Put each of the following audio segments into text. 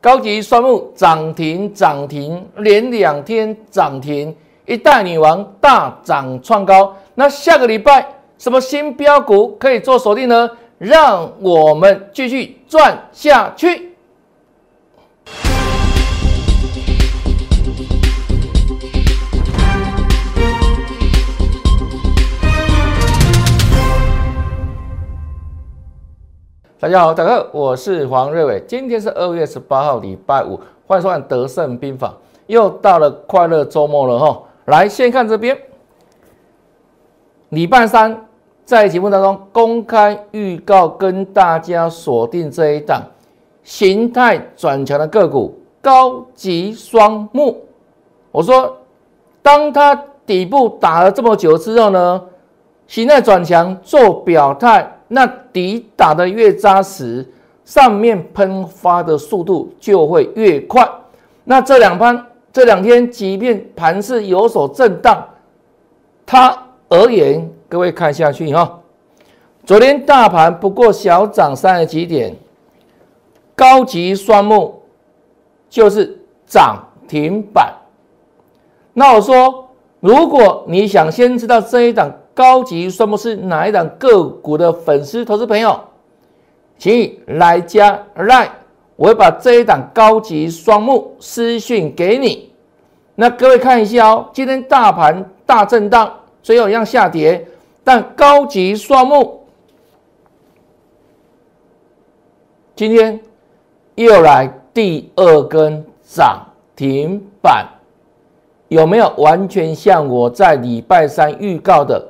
高级双木涨停涨停，连两天涨停，一代女王大涨创高。那下个礼拜什么新标股可以做锁定呢？让我们继续赚下去。大家好，大家好，我是黄瑞伟。今天是二月十八号，礼拜五，欢迎收看《德胜兵法》。又到了快乐周末了哈！来，先看这边，礼拜三在节目当中公开预告，跟大家锁定这一档形态转强的个股——高级双木。我说，当它底部打了这么久之后呢，形态转强做表态。那底打的越扎实，上面喷发的速度就会越快。那这两盘这两天，即便盘势有所震荡，它而言，各位看下去哈。昨天大盘不过小涨三十几点，高级双木就是涨停板。那我说，如果你想先知道这一档。高级双木是哪一档个股的粉丝投资朋友，请你来加 line，我会把这一档高级双木私讯给你。那各位看一下哦，今天大盘大震荡，最后一样下跌，但高级双木今天又来第二根涨停板，有没有完全像我在礼拜三预告的？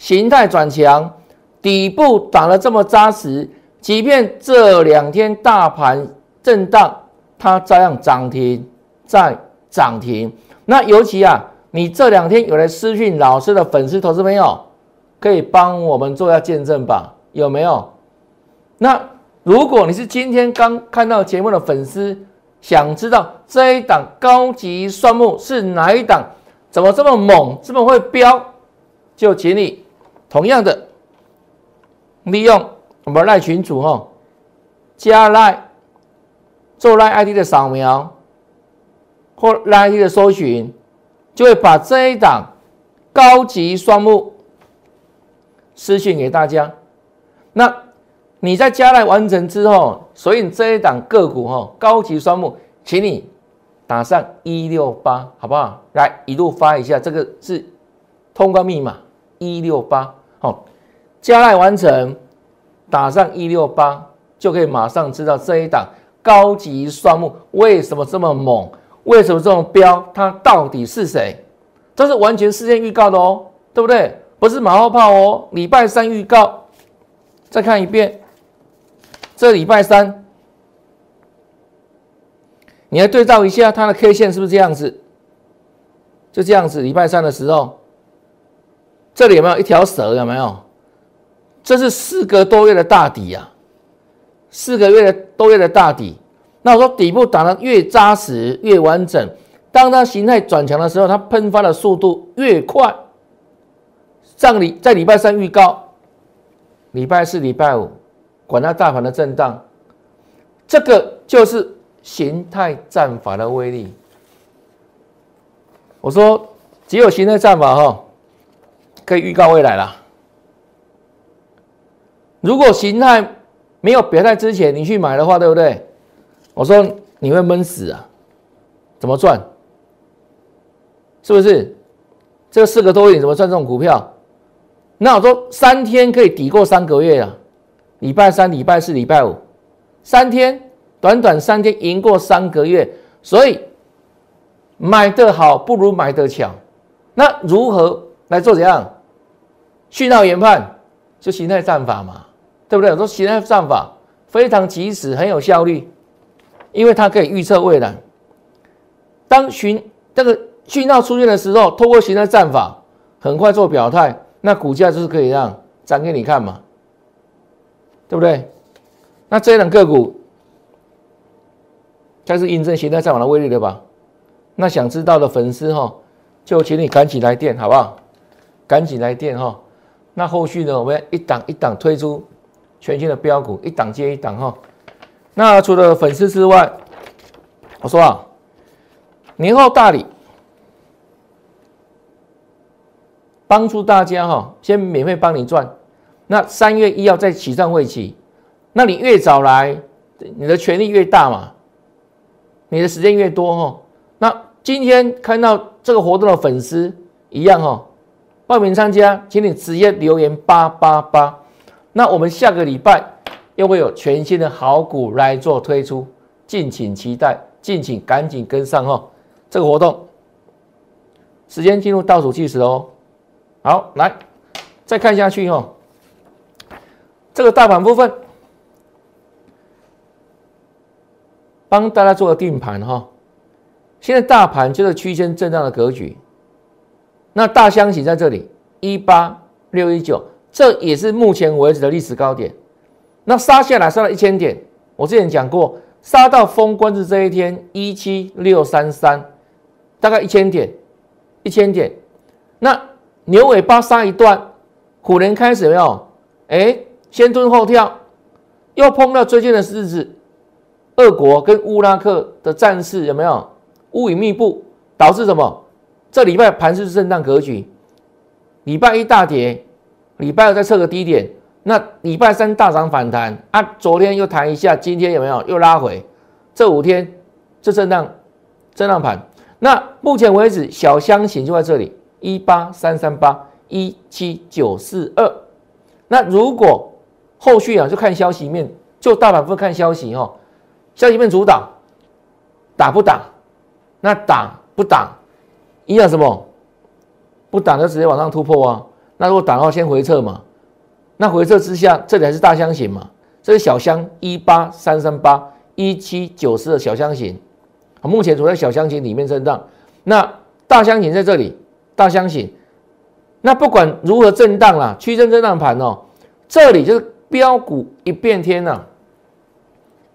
形态转强，底部打得这么扎实，即便这两天大盘震荡，它照样涨停再涨停。那尤其啊，你这两天有来私讯老师的粉丝投资朋友，可以帮我们做下见证吧？有没有？那如果你是今天刚看到节目的粉丝，想知道这一档高级双木是哪一档，怎么这么猛，这么会飙，就请你。同样的，利用我们赖群主哈，加赖做赖 ID 的扫描或赖 ID 的搜寻，就会把这一档高级双木私信给大家。那你在加赖完成之后，所以这一档个股哈，高级双木，请你打上一六八，好不好？来一路发一下，这个是通关密码一六八。好，加赖完成，打上一六八，就可以马上知道这一档高级双木为什么这么猛，为什么这么彪，它到底是谁？这是完全事先预告的哦，对不对？不是马后炮哦。礼拜三预告，再看一遍，这礼拜三，你来对照一下它的 K 线是不是这样子？就这样子，礼拜三的时候。这里有没有一条蛇？有没有？这是四个多月的大底呀，四个月的多月的大底。那我说底部打得越扎实、越完整，当它形态转强的时候，它喷发的速度越快。上礼在礼拜三预告，礼拜四、礼拜五，管它大盘的震荡，这个就是形态战法的威力。我说只有形态战法哈。可以预告未来了。如果形态没有表态之前，你去买的话，对不对？我说你会闷死啊！怎么赚？是不是？这四个多月怎么赚这种股票？那我说三天可以抵过三个月啊！礼拜三、礼拜四、礼拜五，三天，短短三天赢过三个月，所以买得好不如买得巧。那如何来做怎样？讯号研判就形态战法嘛，对不对？我说形态战法非常及时，很有效率，因为它可以预测未来。当讯这个讯号出现的时候，透过形态战法很快做表态，那股价就是可以让涨给你看嘛，对不对？那这一档个股，它是印证形态战法的威力的吧？那想知道的粉丝哈，就请你赶紧来电，好不好？赶紧来电哈！那后续呢？我们一档一档推出全新的标股，一档接一档哈。那除了粉丝之外，我说啊，年后大礼，帮助大家哈，先免费帮你赚。那三月一号在起上会起，那你越早来，你的权利越大嘛，你的时间越多哈。那今天看到这个活动的粉丝一样哈，报名参加，请你直接留言八八八。那我们下个礼拜又会有全新的好股来做推出，敬请期待，敬请赶紧跟上哈。这个活动时间进入倒数计时哦。好，来再看下去哈。这个大盘部分，帮大家做个定盘哈。现在大盘就是区间震荡的格局，那大箱型在这里一八六一九，这也是目前为止的历史高点。那杀下来杀了一千点，我之前讲过，杀到封关日这一天一七六三三，大概一千点，一千点。那牛尾巴杀一段，虎年开始没有？哎。先蹲后跳，又碰到最近的日子，俄国跟乌拉克的战事有没有乌云密布，导致什么？这礼拜盘是震荡格局，礼拜一大跌，礼拜二再测个低点，那礼拜三大涨反弹啊，昨天又弹一下，今天有没有又拉回？这五天这震荡震荡盘，那目前为止小箱型就在这里一八三三八一七九四二，那如果后续啊，就看消息面，就大板分看消息哈。消息面主导，打不打？那打不打？一样什么？不打就直接往上突破啊。那如果打的话，先回撤嘛。那回撤之下，这里还是大箱型嘛？这是小箱一八三三八一七九四的小箱型，目前处在小箱型里面震荡。那大箱型在这里，大箱型。那不管如何震荡啦，区间震荡盘哦，这里就是。标股一变天呐，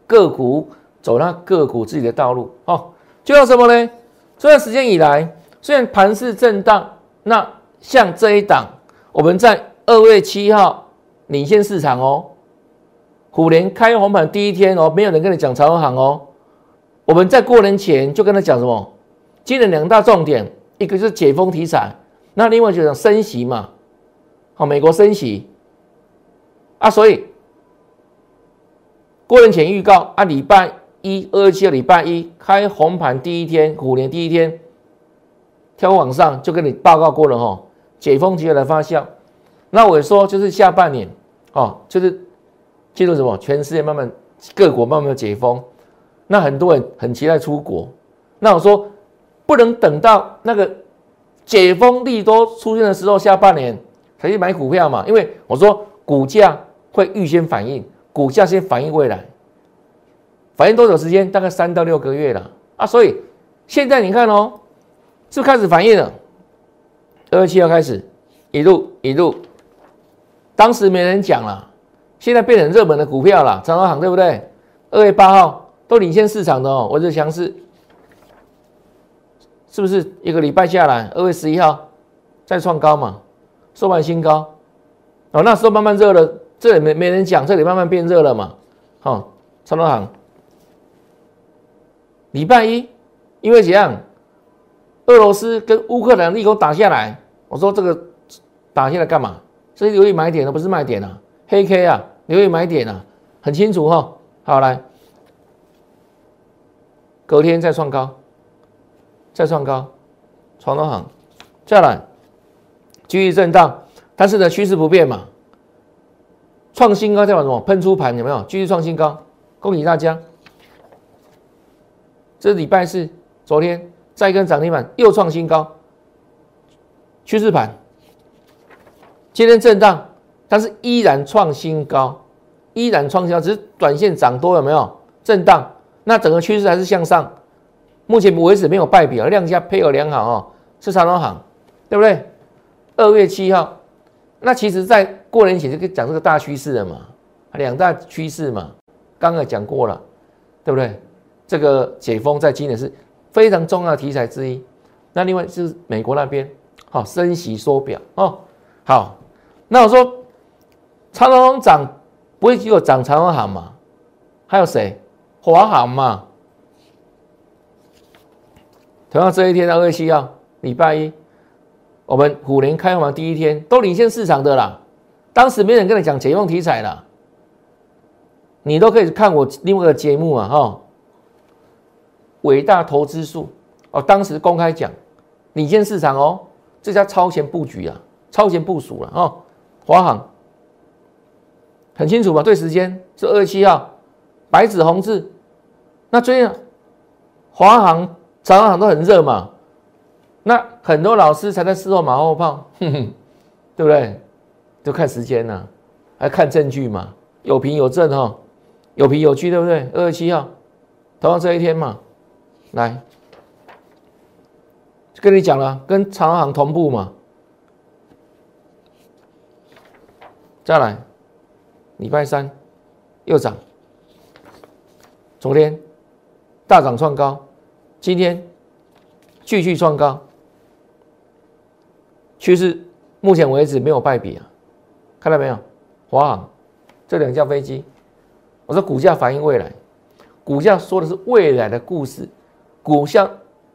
个股走那个股自己的道路哦，就要什么呢？这段时间以来，虽然盘势震荡，那像这一档，我们在二月七号领先市场哦。虎年开红盘第一天哦，没有人跟你讲长航哦。我们在过年前就跟他讲什么？今年两大重点，一个是解封题材，那另外就是升息嘛。好，美国升息。啊，所以过年前预告啊，礼拜一二七号礼拜一开红盘第一天，虎年第一天，跳往上就跟你报告过了哈，解封即将来发酵。那我说就是下半年哦，就是进入什么？全世界慢慢各国慢慢解封，那很多人很期待出国。那我说不能等到那个解封利多出现的时候，下半年才去买股票嘛，因为我说股价。会预先反应，股价先反应未来，反应多久时间？大概三到六个月了啊！所以现在你看哦，是开始反应了。二月七号开始，一路一路，当时没人讲了，现在变成热门的股票了，长荣行对不对？二月八号都领先市场的哦，我这强势，是不是一个礼拜下来？二月十一号再创高嘛，收盘新高哦，那时候慢慢热了。这里没没人讲，这里慢慢变热了嘛？好，长隆行，礼拜一，因为怎样？俄罗斯跟乌克兰立刻打下来，我说这个打下来干嘛？这是留意买点的，不是卖点啊，黑 K 啊，留意买点啊，很清楚哈。好来，隔天再创高，再创高，长隆行，再来，继续震荡，但是呢趋势不变嘛。创新高，再往什么？喷出盘有没有？继续创新高，恭喜大家！这礼拜四，昨天再一根涨停板，又创新高，趋势盘。今天震荡，但是依然创新高，依然创新高，只是短线涨多有没有？震荡，那整个趋势还是向上。目前为止没有败笔啊，量价配合良好哦，是长隆行，对不对？二月七号。那其实，在过年前就跟讲这个大趋势了嘛，两大趋势嘛，刚刚讲过了，对不对？这个解封在今年是非常重要的题材之一。那另外是美国那边，好升息缩表哦。好，那我说长隆涨不会只有涨长隆行嘛？还有谁？华航嘛？同样这一天二月七号，礼拜一，我们虎年开盘第一天都领先市场的啦。当时没人跟你讲解放题材啦，你都可以看我另外一个节目啊，哈，伟大投资术哦，当时公开讲领先市场哦，这叫超前布局啊，超前部署了哦，华航很清楚吧？对时间是二月七号，白纸红字。那最近华航、长航都很热嘛，那很多老师才在事后马后炮，哼哼，对不对？就看时间呐，还看证据嘛，有凭有证哈，有凭有据，对不对？二十七号，同样这一天嘛，来，跟你讲了，跟长航同步嘛。再来，礼拜三又涨，昨天大涨创高，今天继续创高，趋势目前为止没有败笔啊。看到没有，华航这两架飞机，我说股价反映未来，股价说的是未来的故事，股价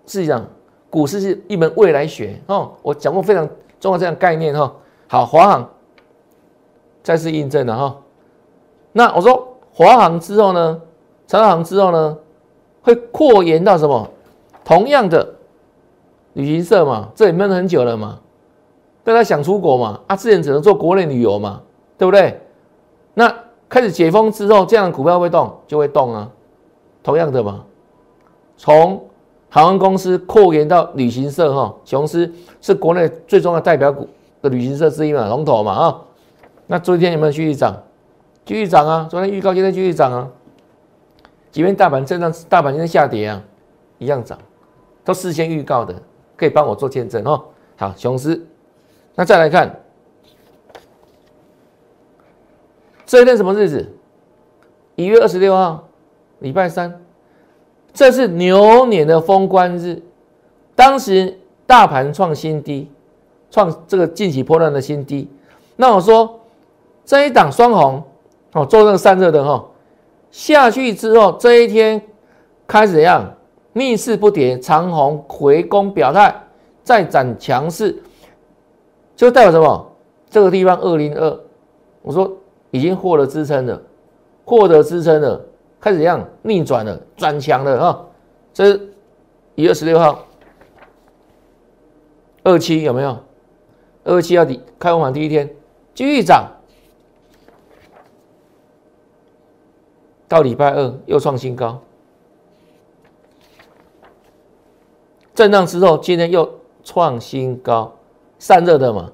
是讲股市是一门未来学哦。我讲过非常重要这样概念哈。好，华航再次印证了哈。那我说华航之后呢，长航之后呢，会扩延到什么？同样的旅行社嘛，这里闷很久了嘛。大家想出国嘛？啊，之前只能做国内旅游嘛，对不对？那开始解封之后，这样的股票会动就会动啊。同样的嘛，从航空公司扩延到旅行社哈，雄狮是国内最重要代表股的旅行社之一嘛，龙头嘛啊。那昨天有没有继续涨？继续涨啊！昨天预告，今天继续涨啊。即便大盘震荡，大盘今天下跌啊，一样涨，都事先预告的，可以帮我做见证哦。好，雄狮。那再来看，这一天什么日子？一月二十六号，礼拜三，这是牛年的封关日。当时大盘创新低，创这个近期波段的新低。那我说这一档双红哦，做这个散热的哈，下去之后，这一天开始怎样？逆势不跌，长红回攻表态，再展强势。就代表什么？这个地方二零二，我说已经获得支撑了，获得支撑了，开始怎样逆转了，转强了啊！这一月十六号，二七有没有？二七要底开盘第一天继续涨，到礼拜二又创新高，震荡之后今天又创新高。散热的嘛，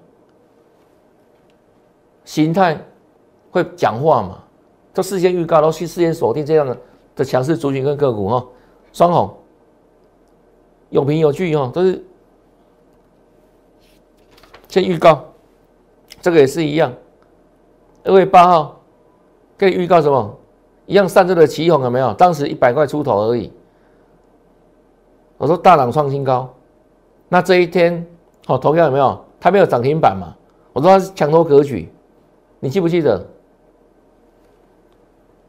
形态会讲话嘛，都事先预告，都去事先锁定这样的的强势族群跟个股哈，双红有凭有据哈，都是先预告，这个也是一样，二月八号可以预告什么？一样散热的旗红有没有？当时一百块出头而已，我说大涨创新高，那这一天。好，投票有没有？它没有涨停板嘛？我说它是强头格局，你记不记得？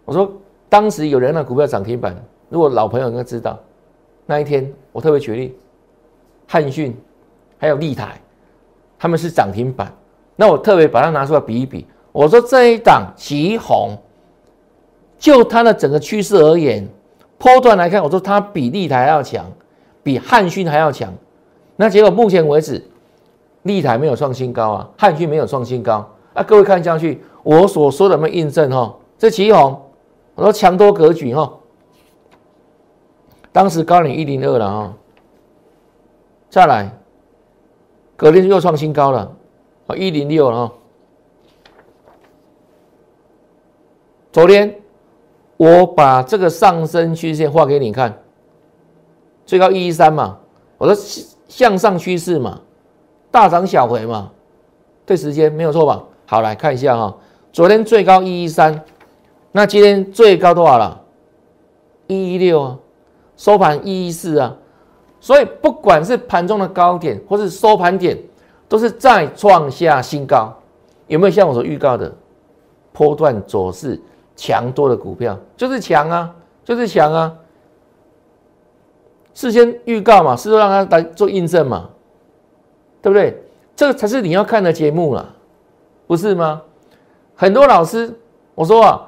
我说当时有人的股票涨停板，如果老朋友应该知道，那一天我特别举例，汉讯还有立台，他们是涨停板，那我特别把它拿出来比一比。我说这一档旗红，就它的整个趋势而言，波段来看，我说它比立台还要强，比汉讯还要强。那结果目前为止，立台没有创新高啊，汉讯没有创新高啊。各位看下去，我所说的有没有印证哈？这旗红，我说强多格局哈。当时高领一零二了哈，再来，隔天又创新高了啊，一零六了哈。昨天我把这个上升曲线画给你看，最高一一三嘛，我说。向上趋势嘛，大涨小回嘛，对时间没有错吧？好，来看一下哈，昨天最高一一三，那今天最高多少了？一一六啊，收盘一一四啊，所以不管是盘中的高点或是收盘点，都是再创下新高。有没有像我所预告的，波段走势强多的股票，就是强啊，就是强啊。事先预告嘛，事后让他来做印证嘛，对不对？这个才是你要看的节目啦，不是吗？很多老师我说啊，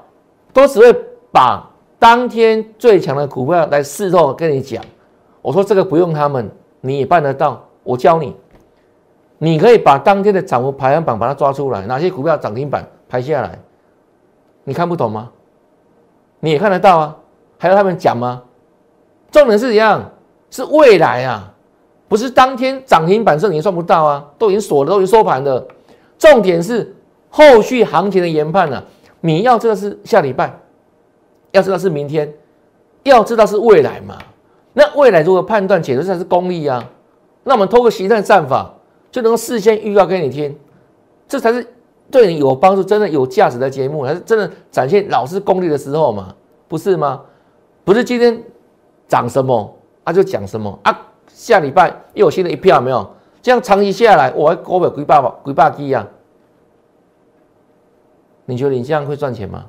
都只会把当天最强的股票来事后跟你讲。我说这个不用他们，你也办得到。我教你，你可以把当天的涨幅排行榜把它抓出来，哪些股票涨停板排下来，你看不懂吗？你也看得到啊，还要他们讲吗？重点是怎样？是未来啊，不是当天涨停板这你算不到啊，都已经锁了，都已经收盘了。重点是后续行情的研判呢，你要知道是下礼拜，要知道是明天，要知道是未来嘛。那未来如何判断，解读才是功力啊。那我们通过实战战法，就能够事先预告给你听，这才是对你有帮助、真的有价值的节目，还是真的展现老师功力的时候嘛？不是吗？不是今天涨什么啊就讲什么啊，下礼拜又有新的一票没有？这样长期下来，我还股票鬼爸爸鬼爸鸡啊？你觉得你这样会赚钱吗？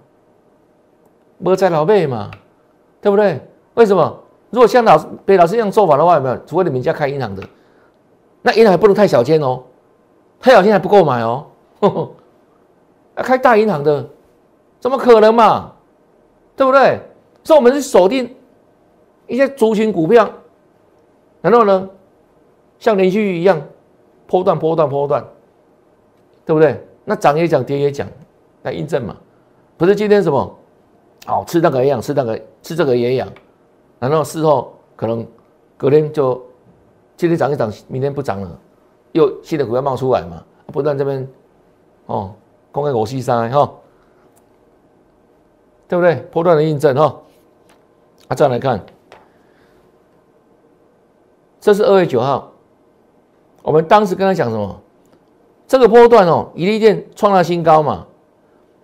没在老辈嘛，对不对？为什么？如果像老师被老师这样做法的话，有没有？除非你们家开银行的。那银行还不能太小间哦，太小间还不够买哦。要 开大银行的，怎么可能嘛？对不对？所以我们是锁定一些族群股票，然后呢，像连续一样，波段波段波段，对不对？那涨也涨，跌也涨，来印证嘛。不是今天什么，好吃那个一样，吃那个吃这个也养，然后事后可能隔天就。今天涨一涨，明天不涨了，又新的股票冒出来嘛？不断这边哦，公开我西山哈，对不对？波段的印证哈。啊，再来看，这是二月九号，我们当时跟他讲什么？这个波段哦，一利电创了新高嘛？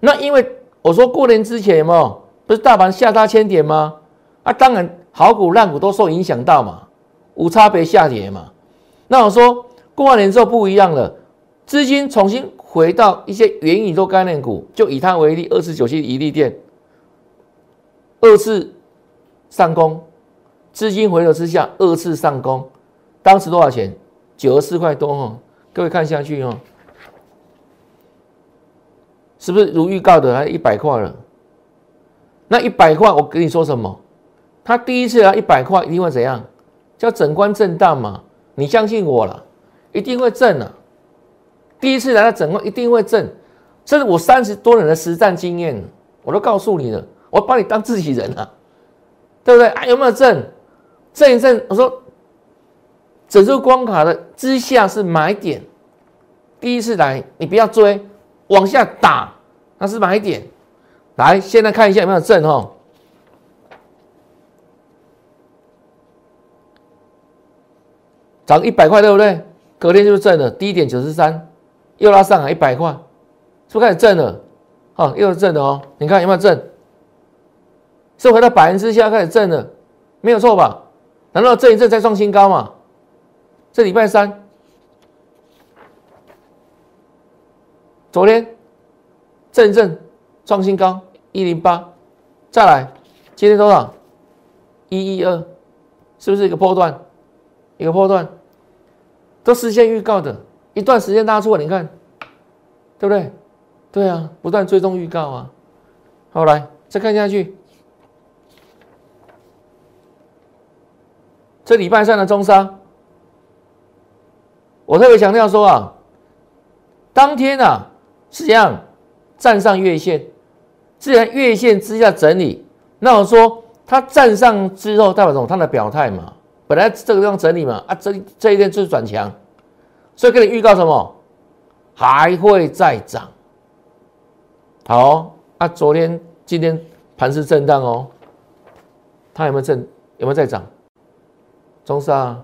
那因为我说过年之前嘛，不是大盘下杀千点吗？啊，当然好股烂股都受影响到嘛。无差别下跌嘛？那我说过完年之后不一样了，资金重新回到一些元宇宙概念股，就以它为例，二四九七一利店，二次上攻，资金回流之下二次上攻，当时多少钱？九十四块多哦。各位看下去哦，是不是如预告的？还一百块了？那一百块，我跟你说什么？他第一次来一百块，一定会怎样？叫整关震荡嘛，你相信我了，一定会震啊！第一次来到整关一定会震，这是我三十多年的实战经验，我都告诉你了，我把你当自己人啊，对不对啊？有没有震？震一震，我说整数关卡的之下是买点，第一次来你不要追，往下打那是买点。来，现在看一下有没有震哈。涨一百块，对不对？隔天就是挣了，低点九十三，又拉上来一百块，是不是开始挣了？哦，又是挣的哦。你看有没有挣？是回到百分之下开始挣了，没有错吧？难道这一阵再创新高吗？这礼拜三，昨天正正创新高一零八，再来，今天多少？一一二，是不是一个波段？一个波段。都事先预告的，一段时间拉出来，你看，对不对？对啊，不断追踪预告啊。好，来再看下去，这礼拜三的中沙，我特别强调说啊，当天啊是这样站上月线，自然月线之下整理，那我说它站上之后代表什么？它的表态嘛。本来这个地方整理嘛，啊，这这一天就是转强，所以给你预告什么？还会再涨。好，啊，昨天、今天盘是震荡哦，它有没有震？有没有在涨？中沙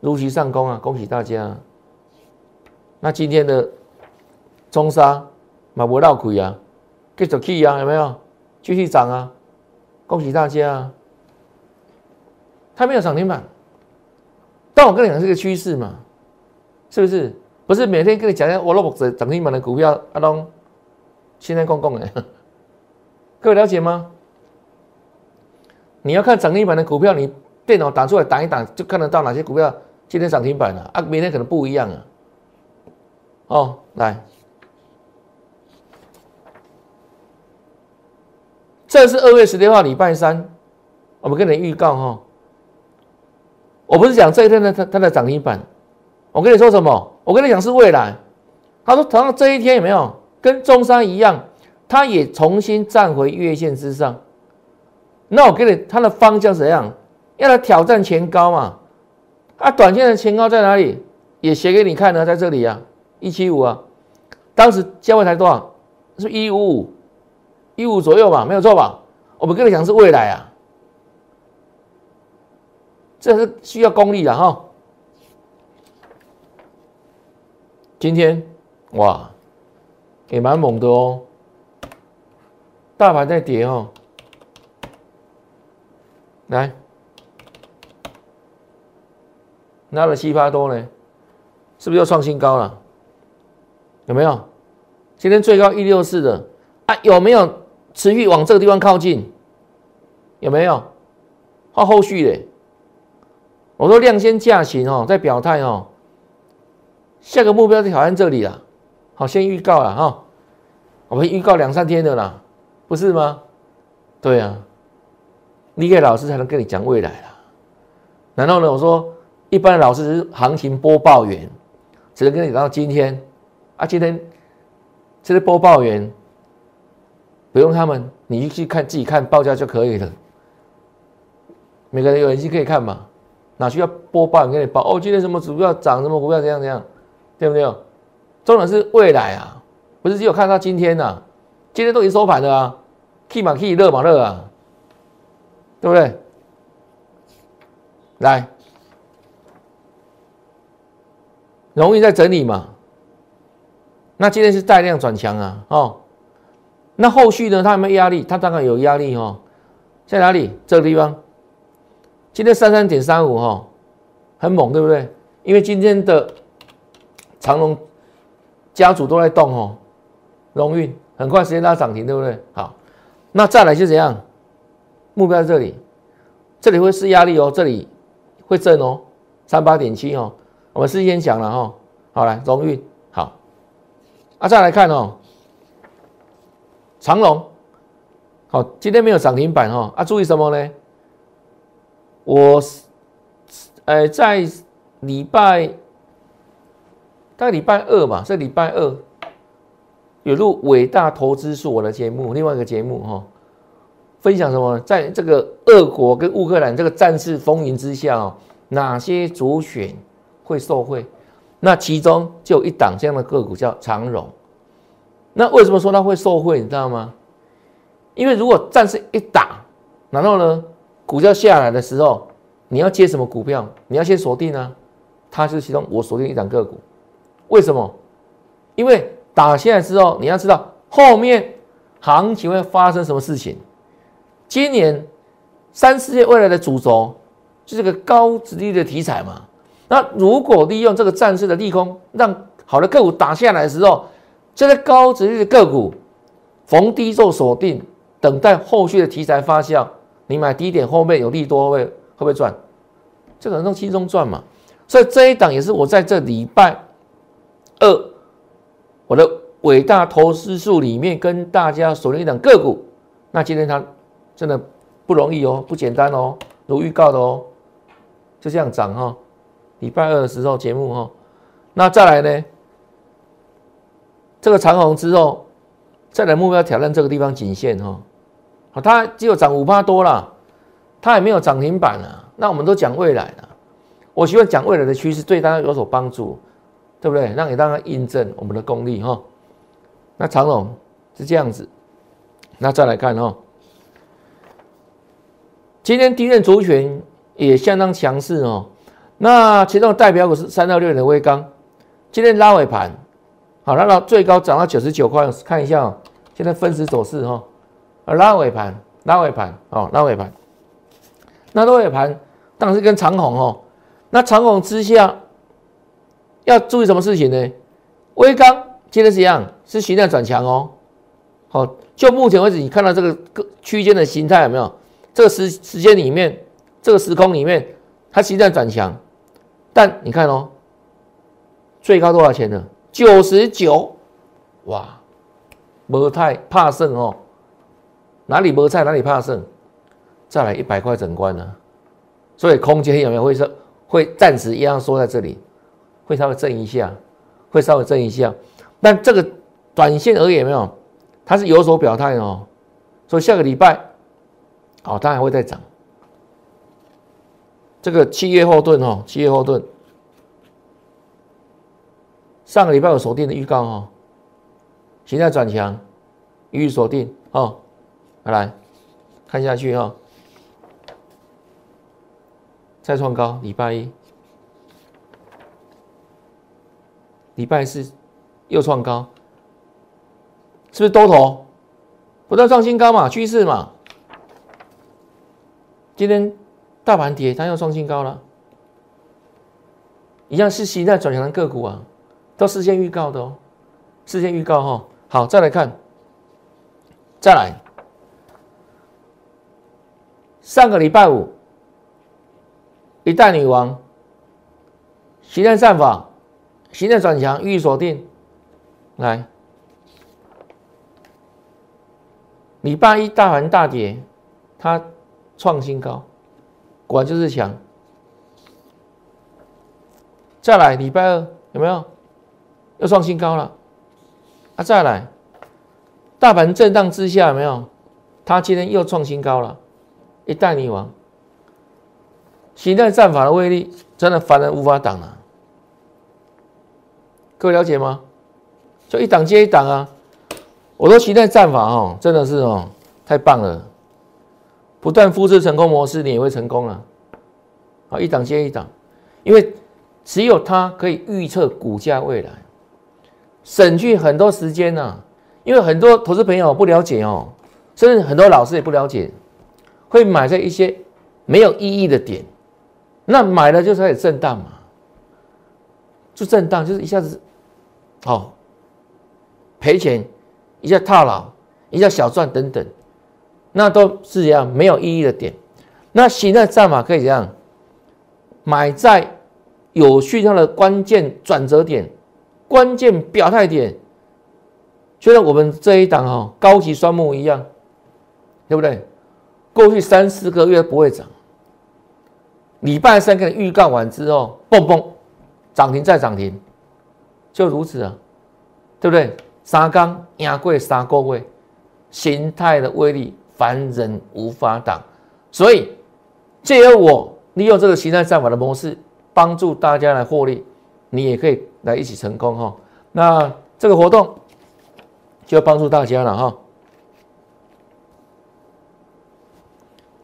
如期上攻啊，恭喜大家。那今天的中沙马不绕亏啊，继续去啊，有没有？继续涨啊，恭喜大家啊。它没有涨停板。但我跟你讲是个趋势嘛，是不是？不是每天跟你讲讲我老婆涨涨停板的股票，阿东现在公公哎，各位了解吗？你要看涨停板的股票，你电脑打出来打一打，就看得到哪些股票今天涨停板了啊，明天可能不一样啊。哦，来，这是二月十六号礼拜三，我们跟你预告哈。我不是讲这一天的它它的涨停板，我跟你说什么？我跟你讲是未来。他说同样这一天有没有跟中山一样，它也重新站回月线之上。那我给你它的方向怎样？要来挑战前高嘛？啊，短线的前高在哪里？也写给你看呢，在这里啊，一七五啊，当时价位才多少？是一五五，一五左右吧，没有错吧？我们跟你讲是未来啊。这是需要功力的哈。今天哇，也蛮猛的哦。大盘在跌哦，来，拉了七八多呢，是不是又创新高了？有没有？今天最高一六四的啊，有没有持续往这个地方靠近？有没有？后后续的？我说量先价行哦，再表态哦。下个目标就挑战这里了，好，先预告了哈。我们预告两三天的啦，不是吗？对啊，你给老师才能跟你讲未来啦。然后呢，我说一般的老师是行情播报员，只能跟你讲到今天啊。今天这些播报员不用他们，你去看自己看报价就可以了。每个人有眼睛可以看嘛。哪需要播报给你报哦？今天什么股票涨，什么股票怎样怎样，对不对？重点是未来啊，不是只有看到今天呐，今天都已经收盘了啊，K 嘛 K，热嘛热啊，对不对？来，容易在整理嘛，那今天是带量转强啊，哦，那后续呢？它有没有压力？它当然有压力哦，在哪里？这个地方。今天三三点三五哈，很猛，对不对？因为今天的长隆家族都在动哦，荣运很快时间拉涨停，对不对？好，那再来就怎样？目标在这里，这里会是压力哦，这里会震哦，三八点七哦，我们事先讲了哈。好来，荣运好，啊，再来看哦，长隆好，今天没有涨停板哈，啊，注意什么呢？我，呃，在礼拜，大概礼拜二吧，是礼拜二有录伟大投资是我的节目，另外一个节目哈，分享什么？在这个俄国跟乌克兰这个战事风云之下哦，哪些主选会受惠？那其中就有一档这样的个股叫长荣。那为什么说它会受惠？你知道吗？因为如果战事一打，然后呢？股价下来的时候，你要接什么股票？你要先锁定啊。它是其中我锁定一档个股，为什么？因为打下来之后，你要知道后面行情会发生什么事情。今年三四月未来的主轴就是个高值率的题材嘛。那如果利用这个战事的利空，让好的个股打下来的时候，这些高值率的个股逢低做锁定，等待后续的题材发酵。你买低点后面有利多会会不会赚？这个能轻松赚嘛？所以这一档也是我在这礼拜二我的伟大投资数里面跟大家锁定一档个股。那今天它真的不容易哦，不简单哦，如预告的哦，就这样涨哈。礼拜二的时候节目哈，那再来呢？这个长虹之后，再来目标挑战这个地方颈线哈。好它只有涨五趴多了，它也没有涨停板啊。那我们都讲未来的，我希望讲未来的趋势对大家有所帮助，对不对？让给大家印证我们的功力哈。那长虹是这样子，那再来看哈，今天低润族群也相当强势哦。那其中代表股是三到六点的微钢，今天拉尾盘，好拉到最高涨到九十九块，看一下哦现在分时走势哈。拉尾盘，拉尾盘，哦，拉尾盘，那拉尾盘当然是跟长虹哦。那长虹之下要注意什么事情呢？微钢今天是一样，是形态转强哦。好，就目前为止，你看到这个个区间的形态有没有？这个时时间里面，这个时空里面，它实在转强，但你看哦，最高多少钱呢？九十九，哇，没太怕胜哦，哪里没菜哪里怕胜，再来一百块整关呢？所以空间有没有会是会暂时一样缩在这里，会稍微震一下，会稍微震一下，但这个短线而言没有，它是有所表态哦，所以下个礼拜，哦，它还会再涨。这个七月后盾哦，七月后盾，上个礼拜有锁定的预告哦，现在转强，予以锁定哦，来看下去哈，再创高，礼拜一，礼拜四又创高，是不是多头？不断创新高嘛？趋势嘛，今天。大盘跌，它要创新高了，一样是新在转强的个股啊，都事先预告的哦，事先预告哈。好，再来看，再来，上个礼拜五，一代女王，形态战法，形态转强，预锁定，来，礼拜一大盘大跌，它创新高。果然就是强。再来礼拜二有没有？又创新高了。啊，再来，大盘震荡之下有没有？它今天又创新高了。一代女王，形态战法的威力真的凡人无法挡啊！各位了解吗？就一档接一档啊！我说形态战法哦，真的是哦，太棒了。不断复制成功模式，你也会成功了。啊，一档接一档，因为只有它可以预测股价未来，省去很多时间呢。因为很多投资朋友不了解哦，甚至很多老师也不了解，会买在一些没有意义的点。那买了就开始震荡嘛，就震荡，就是一下子，哦，赔钱，一下套牢，一下小赚等等。那都是一样没有意义的点，那现在战法可以这样，买在有需要的关键转折点、关键表态点，就像我们这一档哈高级双木一样，对不对？过去三四个月不会涨，礼拜三给你预告完之后，嘣嘣涨停再涨停，就如此啊，对不对？三刚压贵三个位，形态的威力。凡人无法挡，所以借由我利用这个形态战法的模式，帮助大家来获利，你也可以来一起成功哈。那这个活动就帮助大家了哈。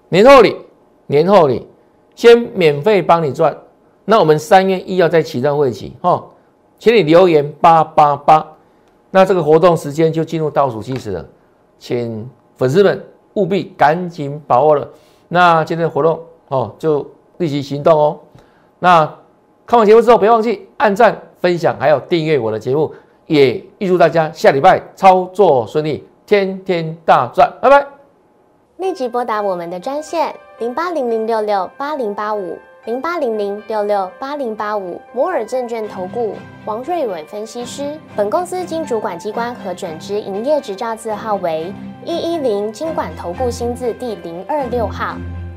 年后礼，年后礼，先免费帮你赚。那我们三月一要在启动会期哈，请你留言八八八。那这个活动时间就进入倒数计时了，请粉丝们。务必赶紧把握了，那今天活动哦，就立即行动哦。那看完节目之后，别忘记按赞、分享，还有订阅我的节目。也预祝大家下礼拜操作顺利，天天大赚！拜拜。立即拨打我们的专线零八零零六六八零八五零八零零六六八零八五摩尔证券投顾王瑞伟分析师。本公司经主管机关核准之营业执照字号为。一一零金管投顾新字第零二六号，